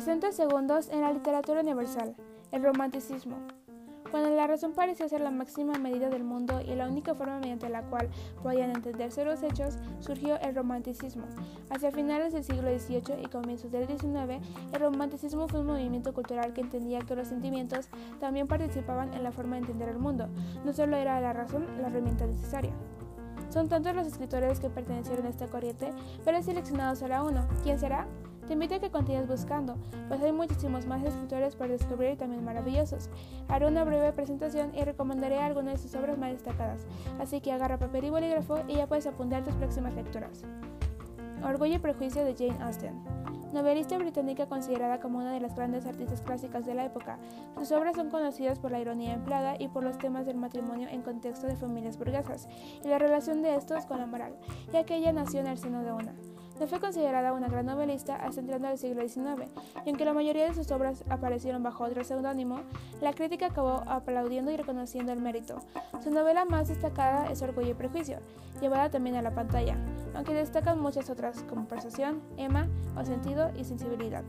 60 segundos en la literatura universal. El romanticismo. Cuando la razón parecía ser la máxima medida del mundo y la única forma mediante la cual podían entenderse los hechos, surgió el romanticismo. Hacia finales del siglo XVIII y comienzos del XIX, el romanticismo fue un movimiento cultural que entendía que los sentimientos también participaban en la forma de entender el mundo. No solo era la razón la herramienta necesaria. Son tantos los escritores que pertenecieron a esta corriente, pero he seleccionado solo uno. ¿Quién será? Te invito a que continúes buscando, pues hay muchísimos más escritores por descubrir y también maravillosos. Haré una breve presentación y recomendaré algunas de sus obras más destacadas, así que agarra papel y bolígrafo y ya puedes apuntar tus próximas lecturas. Orgullo y prejuicio de Jane Austen. Novelista británica considerada como una de las grandes artistas clásicas de la época, sus obras son conocidas por la ironía empleada y por los temas del matrimonio en contexto de familias burguesas y la relación de estos con la moral, ya que ella nació en el seno de una. No fue considerada una gran novelista hasta entrando al siglo XIX, y aunque la mayoría de sus obras aparecieron bajo otro seudónimo, la crítica acabó aplaudiendo y reconociendo el mérito. Su novela más destacada es Orgullo y Prejuicio, llevada también a la pantalla, aunque destacan muchas otras como Persuasión, Emma o Sentido y Sensibilidad.